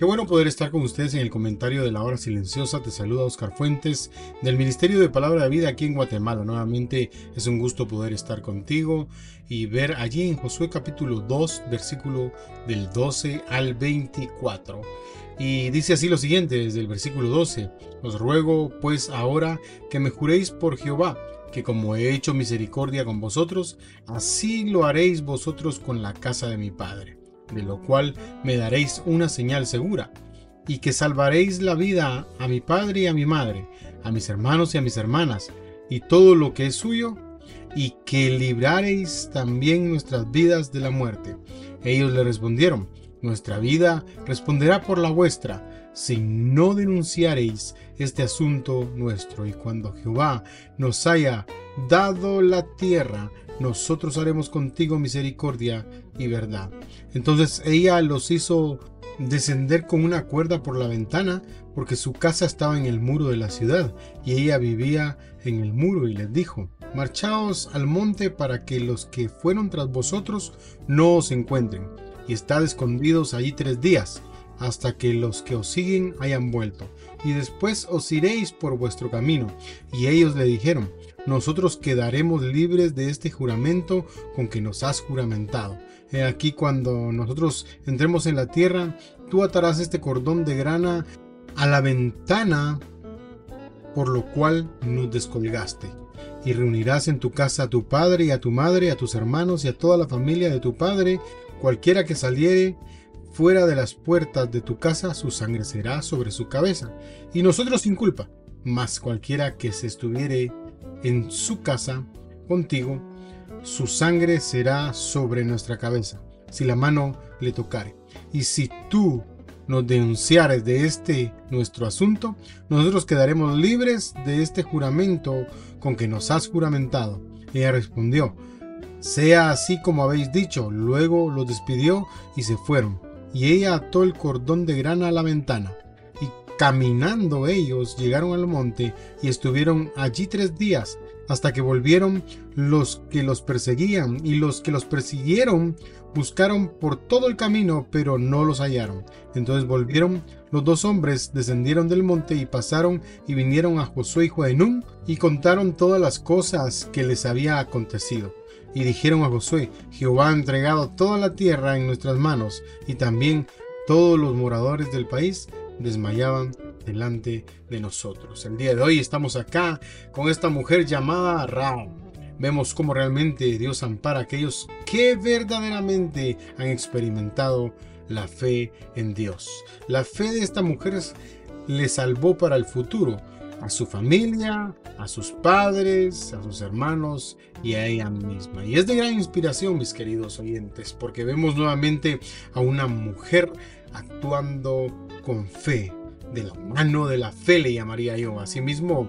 Qué bueno poder estar con ustedes en el comentario de la hora silenciosa. Te saluda Oscar Fuentes del Ministerio de Palabra de Vida aquí en Guatemala. Nuevamente es un gusto poder estar contigo y ver allí en Josué capítulo 2, versículo del 12 al 24. Y dice así lo siguiente desde el versículo 12. Os ruego pues ahora que me juréis por Jehová que como he hecho misericordia con vosotros, así lo haréis vosotros con la casa de mi Padre de lo cual me daréis una señal segura, y que salvaréis la vida a mi padre y a mi madre, a mis hermanos y a mis hermanas, y todo lo que es suyo, y que libraréis también nuestras vidas de la muerte. Ellos le respondieron, nuestra vida responderá por la vuestra, si no denunciareis este asunto nuestro, y cuando Jehová nos haya dado la tierra, nosotros haremos contigo misericordia y verdad. Entonces ella los hizo descender con una cuerda por la ventana porque su casa estaba en el muro de la ciudad y ella vivía en el muro y les dijo, marchaos al monte para que los que fueron tras vosotros no os encuentren y estad escondidos allí tres días hasta que los que os siguen hayan vuelto y después os iréis por vuestro camino. Y ellos le dijeron, nosotros quedaremos libres de este juramento con que nos has juramentado. He aquí cuando nosotros entremos en la tierra, tú atarás este cordón de grana a la ventana por lo cual nos descolgaste. Y reunirás en tu casa a tu padre y a tu madre, a tus hermanos y a toda la familia de tu padre, cualquiera que saliere fuera de las puertas de tu casa, su sangre será sobre su cabeza. Y nosotros sin culpa, mas cualquiera que se estuviere en su casa contigo, su sangre será sobre nuestra cabeza, si la mano le tocare. Y si tú nos denunciares de este nuestro asunto, nosotros quedaremos libres de este juramento con que nos has juramentado. Ella respondió, sea así como habéis dicho. Luego los despidió y se fueron. Y ella ató el cordón de grana a la ventana. Caminando ellos llegaron al monte y estuvieron allí tres días, hasta que volvieron los que los perseguían, y los que los persiguieron buscaron por todo el camino, pero no los hallaron. Entonces volvieron los dos hombres, descendieron del monte y pasaron y vinieron a Josué y Joenún y contaron todas las cosas que les había acontecido. Y dijeron a Josué, Jehová ha entregado toda la tierra en nuestras manos, y también todos los moradores del país desmayaban delante de nosotros. El día de hoy estamos acá con esta mujer llamada Ra. Vemos cómo realmente Dios ampara a aquellos que verdaderamente han experimentado la fe en Dios. La fe de esta mujer le salvó para el futuro. A su familia, a sus padres, a sus hermanos y a ella misma. Y es de gran inspiración, mis queridos oyentes, porque vemos nuevamente a una mujer actuando con fe, de la mano de la fe le llamaría yo. Asimismo,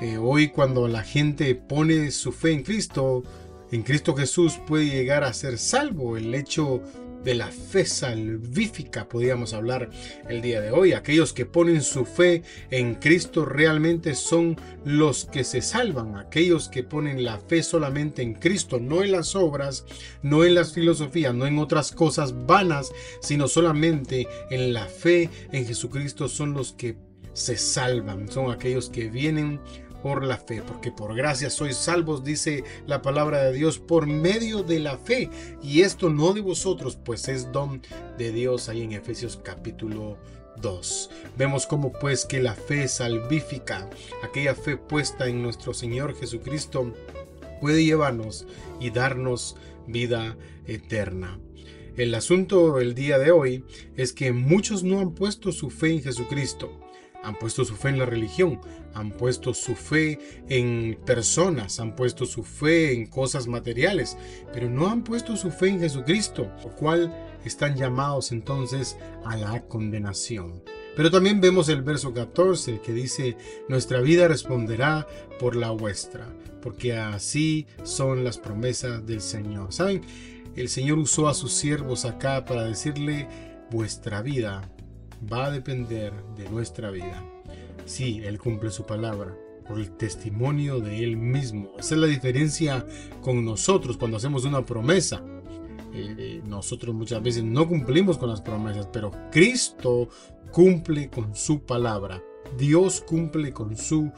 eh, hoy cuando la gente pone su fe en Cristo, en Cristo Jesús puede llegar a ser salvo. El hecho de la fe salvífica, podríamos hablar el día de hoy. Aquellos que ponen su fe en Cristo realmente son los que se salvan. Aquellos que ponen la fe solamente en Cristo, no en las obras, no en las filosofías, no en otras cosas vanas, sino solamente en la fe en Jesucristo son los que se salvan. Son aquellos que vienen por la fe, porque por gracia sois salvos, dice la palabra de Dios, por medio de la fe. Y esto no de vosotros, pues es don de Dios ahí en Efesios capítulo 2. Vemos como pues que la fe salvífica, aquella fe puesta en nuestro Señor Jesucristo, puede llevarnos y darnos vida eterna. El asunto el día de hoy es que muchos no han puesto su fe en Jesucristo han puesto su fe en la religión, han puesto su fe en personas, han puesto su fe en cosas materiales, pero no han puesto su fe en Jesucristo, lo cual están llamados entonces a la condenación. Pero también vemos el verso 14 que dice, nuestra vida responderá por la vuestra, porque así son las promesas del Señor. ¿Saben? El Señor usó a sus siervos acá para decirle, vuestra vida va a depender de nuestra vida. Sí, Él cumple su palabra por el testimonio de Él mismo. Esa es la diferencia con nosotros cuando hacemos una promesa. Eh, nosotros muchas veces no cumplimos con las promesas, pero Cristo cumple con su palabra. Dios cumple con su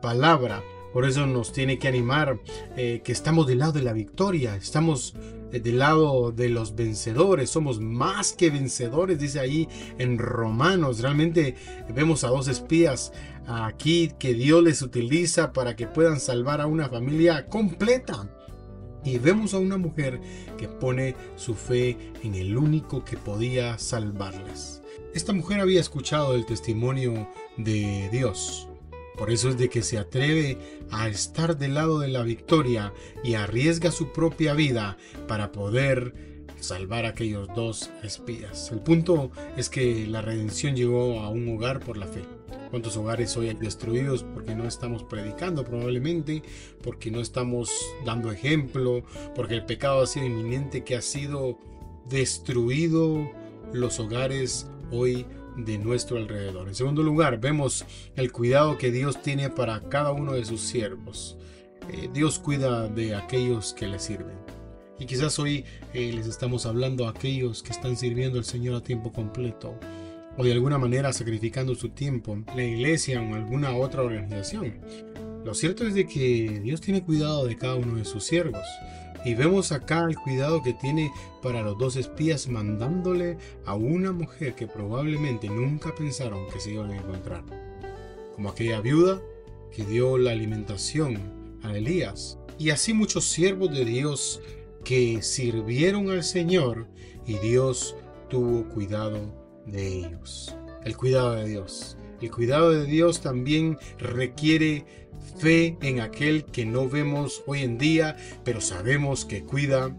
palabra. Por eso nos tiene que animar eh, que estamos del lado de la victoria, estamos eh, del lado de los vencedores, somos más que vencedores, dice ahí en Romanos. Realmente vemos a dos espías aquí que Dios les utiliza para que puedan salvar a una familia completa. Y vemos a una mujer que pone su fe en el único que podía salvarles. Esta mujer había escuchado el testimonio de Dios, por eso es de que se atreve a estar del lado de la victoria y arriesga su propia vida para poder salvar a aquellos dos espías. El punto es que la redención llegó a un hogar por la fe. ¿Cuántos hogares hoy hay destruidos porque no estamos predicando probablemente, porque no estamos dando ejemplo, porque el pecado ha sido inminente que ha sido destruido los hogares hoy de nuestro alrededor. En segundo lugar, vemos el cuidado que Dios tiene para cada uno de sus siervos. Eh, Dios cuida de aquellos que le sirven. Y quizás hoy eh, les estamos hablando a aquellos que están sirviendo al Señor a tiempo completo o de alguna manera sacrificando su tiempo en la iglesia o alguna otra organización. Lo cierto es de que Dios tiene cuidado de cada uno de sus siervos. Y vemos acá el cuidado que tiene para los dos espías mandándole a una mujer que probablemente nunca pensaron que se iban a encontrar. Como aquella viuda que dio la alimentación a Elías. Y así muchos siervos de Dios que sirvieron al Señor y Dios tuvo cuidado de ellos. El cuidado de Dios. El cuidado de Dios también requiere fe en aquel que no vemos hoy en día, pero sabemos que cuida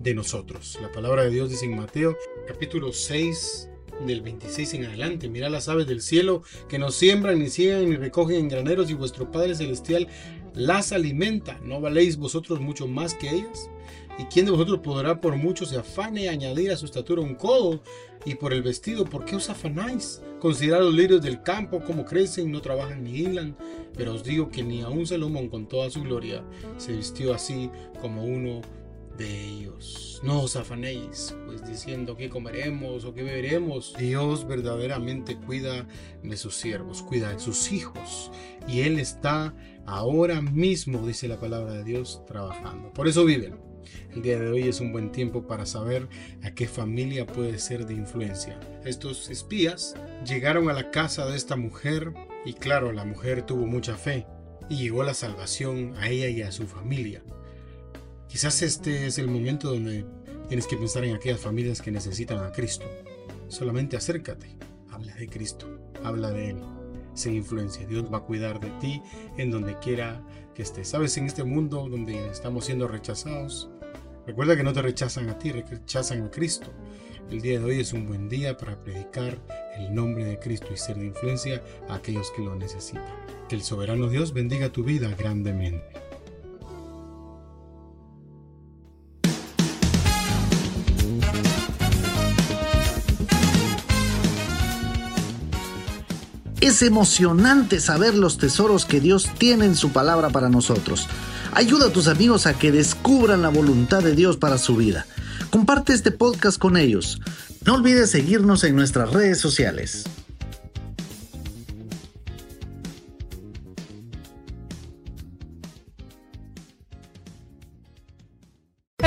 de nosotros. La palabra de Dios dice en Mateo capítulo 6 del 26 en adelante. Mira las aves del cielo que no siembran, ni ciegan, ni recogen en graneros, y vuestro Padre Celestial las alimenta. ¿No valéis vosotros mucho más que ellas? ¿Y quién de vosotros podrá por mucho se afane añadir a su estatura un codo? Y por el vestido, ¿por qué os afanáis? Considerad los lirios del campo, cómo crecen, no trabajan ni hilan. Pero os digo que ni aun Salomón con toda su gloria se vistió así como uno de ellos. No os afanéis, pues diciendo qué comeremos o qué beberemos. Dios verdaderamente cuida de sus siervos, cuida de sus hijos. Y Él está ahora mismo, dice la palabra de Dios, trabajando. Por eso viven el día de hoy es un buen tiempo para saber a qué familia puede ser de influencia. Estos espías llegaron a la casa de esta mujer y claro, la mujer tuvo mucha fe y llegó la salvación a ella y a su familia. Quizás este es el momento donde tienes que pensar en aquellas familias que necesitan a Cristo. Solamente acércate, habla de Cristo, habla de Él. sin influencia. Dios va a cuidar de ti en donde quiera que estés. Sabes, en este mundo donde estamos siendo rechazados, recuerda que no te rechazan a ti, rechazan a Cristo. El día de hoy es un buen día para predicar el nombre de Cristo y ser de influencia a aquellos que lo necesitan. Que el soberano Dios bendiga tu vida grandemente. Es emocionante saber los tesoros que Dios tiene en su palabra para nosotros. Ayuda a tus amigos a que descubran la voluntad de Dios para su vida. Comparte este podcast con ellos. No olvides seguirnos en nuestras redes sociales.